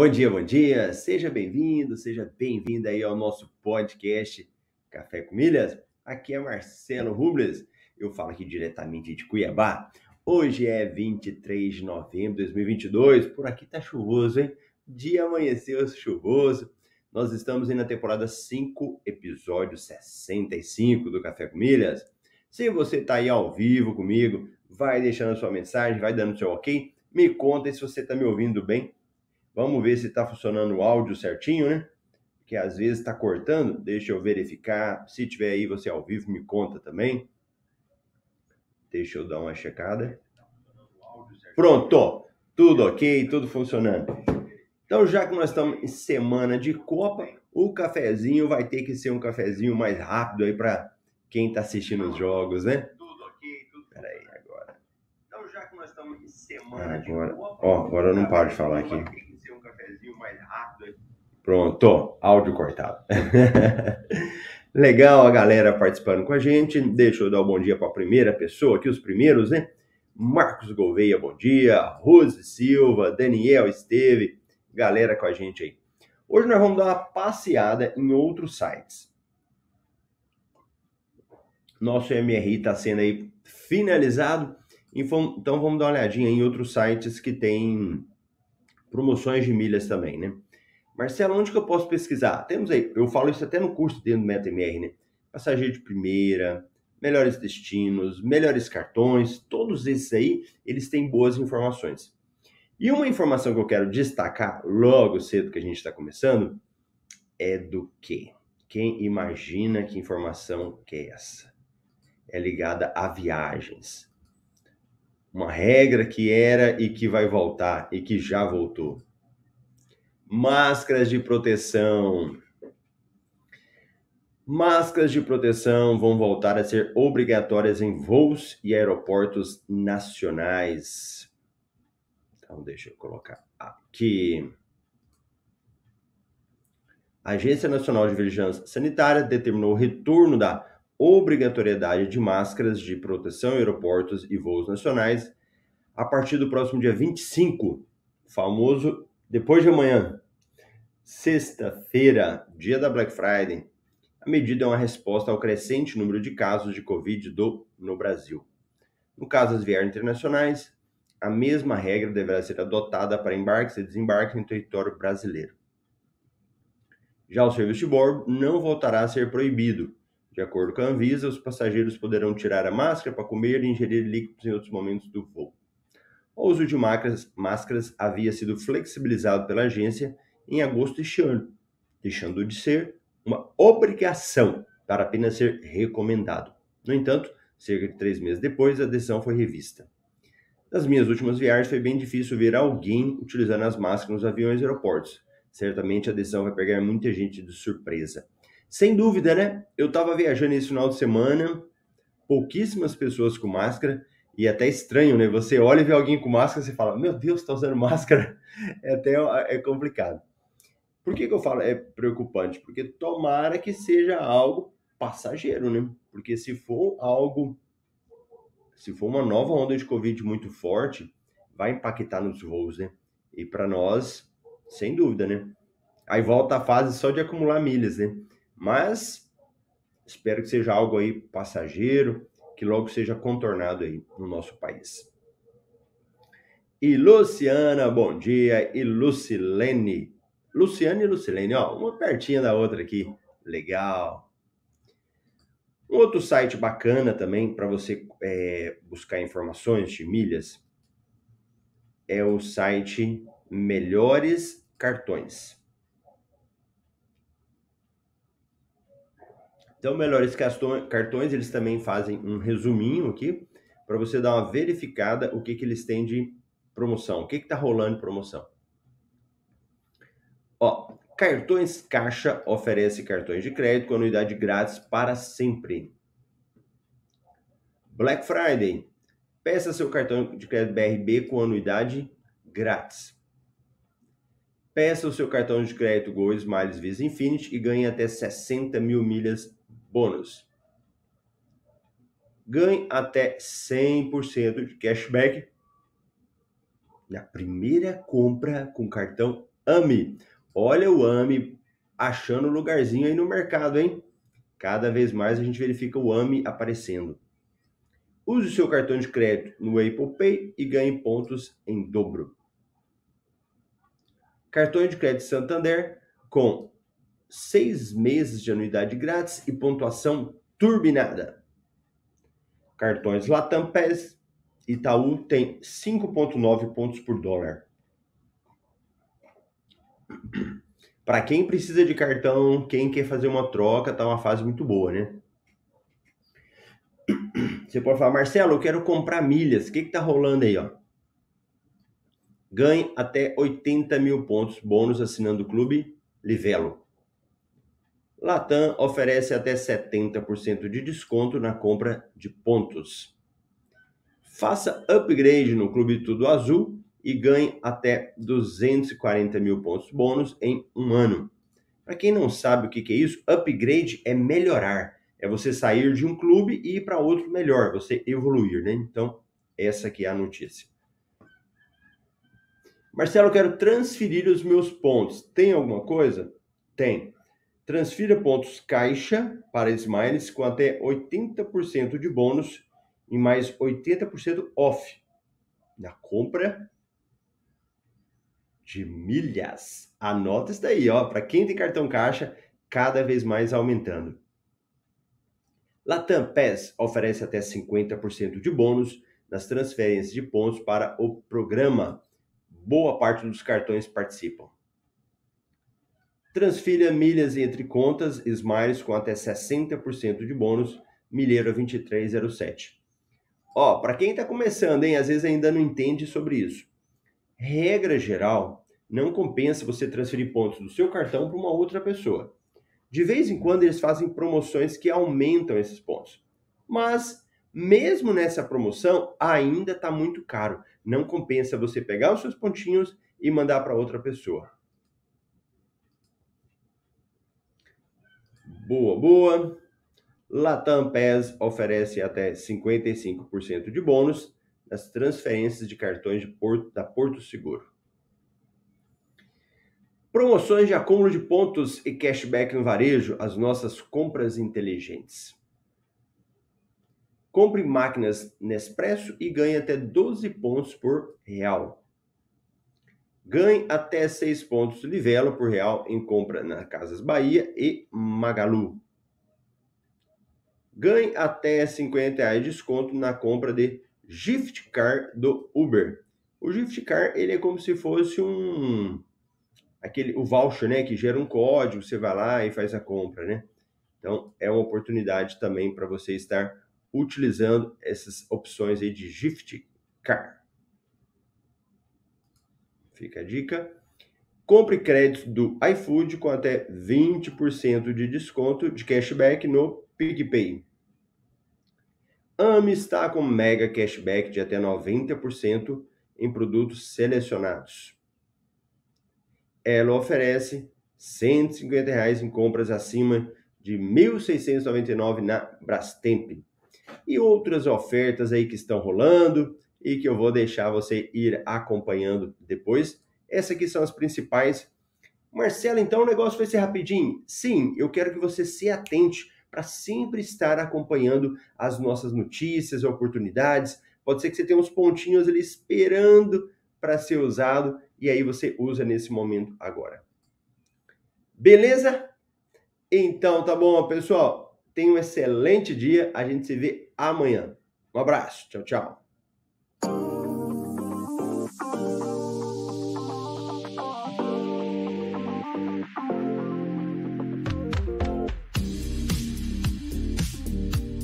Bom dia, bom dia. Seja bem-vindo, seja bem-vinda aí ao nosso podcast Café com Milhas. Aqui é Marcelo Rubles. Eu falo aqui diretamente de Cuiabá. Hoje é 23 de novembro de 2022. Por aqui tá chuvoso, hein? Dia amanheceu chuvoso. Nós estamos aí na temporada 5, episódio 65 do Café com Milhas. Se você tá aí ao vivo comigo, vai deixando sua mensagem, vai dando seu ok. Me conta se você tá me ouvindo bem Vamos ver se está funcionando o áudio certinho, né? Que às vezes está cortando. Deixa eu verificar. Se tiver aí você ao vivo, me conta também. Deixa eu dar uma checada. Pronto, tudo ok, tudo funcionando. Então, já que nós estamos em semana de Copa, o cafezinho vai ter que ser um cafezinho mais rápido aí para quem está assistindo os jogos, né? Tudo ok, tudo. Peraí, agora. Então, já que nós estamos em semana agora, de Copa, ó, agora eu não paro de falar aqui. Pronto, áudio cortado. Legal a galera participando com a gente. Deixa eu dar um bom dia para a primeira pessoa aqui, os primeiros, né? Marcos Gouveia, bom dia. Rose Silva, Daniel Esteve, galera com a gente aí. Hoje nós vamos dar uma passeada em outros sites. Nosso MRI está sendo aí finalizado, então vamos dar uma olhadinha em outros sites que tem promoções de milhas também, né? Marcelo, onde que eu posso pesquisar? Temos aí, eu falo isso até no curso dentro do MetaMR, né? Passageiro de primeira, melhores destinos, melhores cartões, todos esses aí, eles têm boas informações. E uma informação que eu quero destacar logo cedo que a gente está começando é do que? Quem imagina que informação que é essa? É ligada a viagens uma regra que era e que vai voltar e que já voltou. Máscaras de proteção. Máscaras de proteção vão voltar a ser obrigatórias em voos e aeroportos nacionais. Então, deixa eu colocar aqui. A Agência Nacional de Vigilância Sanitária determinou o retorno da obrigatoriedade de máscaras de proteção em aeroportos e voos nacionais a partir do próximo dia 25, famoso depois de amanhã, sexta-feira, dia da Black Friday. A medida é uma resposta ao crescente número de casos de Covid do, no Brasil. No caso das viagens internacionais, a mesma regra deverá ser adotada para embarques e desembarques em território brasileiro. Já o serviço de bordo não voltará a ser proibido, de acordo com a Anvisa, os passageiros poderão tirar a máscara para comer e ingerir líquidos em outros momentos do voo. O uso de máscaras, máscaras havia sido flexibilizado pela agência em agosto deste ano, deixando de ser uma obrigação para apenas ser recomendado. No entanto, cerca de três meses depois, a decisão foi revista. Nas minhas últimas viagens, foi bem difícil ver alguém utilizando as máscaras nos aviões e aeroportos. Certamente a decisão vai pegar muita gente de surpresa. Sem dúvida, né? Eu estava viajando esse final de semana, pouquíssimas pessoas com máscara, e é até estranho, né? Você olha e vê alguém com máscara, você fala, meu Deus, está usando máscara. É até é complicado. Por que, que eu falo é preocupante? Porque tomara que seja algo passageiro, né? Porque se for algo, se for uma nova onda de Covid muito forte, vai impactar nos voos, né? E para nós, sem dúvida, né? Aí volta a fase só de acumular milhas, né? Mas espero que seja algo aí passageiro, que logo seja contornado aí no nosso país. E Luciana, bom dia. E Lucilene. Luciana e Lucilene, ó, uma pertinha da outra aqui. Legal. Um outro site bacana também para você é, buscar informações de milhas é o site Melhores Cartões. Então, melhores cartões, eles também fazem um resuminho aqui para você dar uma verificada o que, que eles têm de promoção, o que está rolando de promoção. Ó, Cartões Caixa oferece cartões de crédito com anuidade grátis para sempre. Black Friday. Peça seu cartão de crédito BRB com anuidade grátis. Peça o seu cartão de crédito Go Smiles Visa Infinity e ganhe até 60 mil milhas bônus. Ganhe até 100% de cashback na primeira compra com cartão AMI. Olha o AMI achando lugarzinho aí no mercado, hein? Cada vez mais a gente verifica o AMI aparecendo. Use o seu cartão de crédito no Apple Pay e ganhe pontos em dobro. Cartão de crédito Santander com seis meses de anuidade grátis e pontuação turbinada. Cartões Latam PES Itaú tem 5,9 pontos por dólar. Para quem precisa de cartão, quem quer fazer uma troca, tá uma fase muito boa, né? Você pode falar, Marcelo, eu quero comprar milhas. O que que tá rolando aí, ó? Ganhe até 80 mil pontos bônus assinando o clube Livelo. Latam oferece até 70% de desconto na compra de pontos. Faça upgrade no Clube Tudo Azul e ganhe até 240 mil pontos bônus em um ano. Para quem não sabe o que, é isso, upgrade é melhorar. É você sair de um clube e ir para outro melhor, você evoluir, né? Então, essa aqui é a notícia. Marcelo, quero transferir os meus pontos. Tem alguma coisa? Tem. Transfira pontos caixa para Smiles com até 80% de bônus e mais 80% off na compra de milhas. Anota isso daí, ó, para quem tem cartão caixa, cada vez mais aumentando. Latam PES oferece até 50% de bônus nas transferências de pontos para o programa. Boa parte dos cartões participam. Transfira milhas entre contas Smiles com até 60% de bônus, milheiro 2307. Ó, para quem está começando, hein, às vezes ainda não entende sobre isso. Regra geral, não compensa você transferir pontos do seu cartão para uma outra pessoa. De vez em quando eles fazem promoções que aumentam esses pontos. Mas mesmo nessa promoção, ainda está muito caro. Não compensa você pegar os seus pontinhos e mandar para outra pessoa. Boa, boa. Latam PES oferece até 55% de bônus nas transferências de cartões de Porto, da Porto Seguro. Promoções de acúmulo de pontos e cashback no varejo, as nossas compras inteligentes. Compre máquinas Nespresso e ganhe até 12 pontos por real. Ganhe até 6 pontos de Livelo por real em compra na Casas Bahia e Magalu. Ganhe até 50 reais de desconto na compra de gift car do Uber. O gift car ele é como se fosse um aquele o voucher, né, que gera um código, você vai lá e faz a compra, né? Então é uma oportunidade também para você estar utilizando essas opções aí de gift car. Fica a dica. Compre créditos do iFood com até 20% de desconto de cashback no PicPay. AME está com mega cashback de até 90% em produtos selecionados. Ela oferece 150 reais em compras acima de R$ 1.699 na Brastemp. E outras ofertas aí que estão rolando e que eu vou deixar você ir acompanhando depois. Essas aqui são as principais. Marcelo, então o negócio vai ser rapidinho? Sim, eu quero que você se atente para sempre estar acompanhando as nossas notícias, oportunidades. Pode ser que você tenha uns pontinhos ali esperando para ser usado e aí você usa nesse momento agora. Beleza? Então tá bom, pessoal. Tenha um excelente dia. A gente se vê amanhã. Um abraço. Tchau, tchau.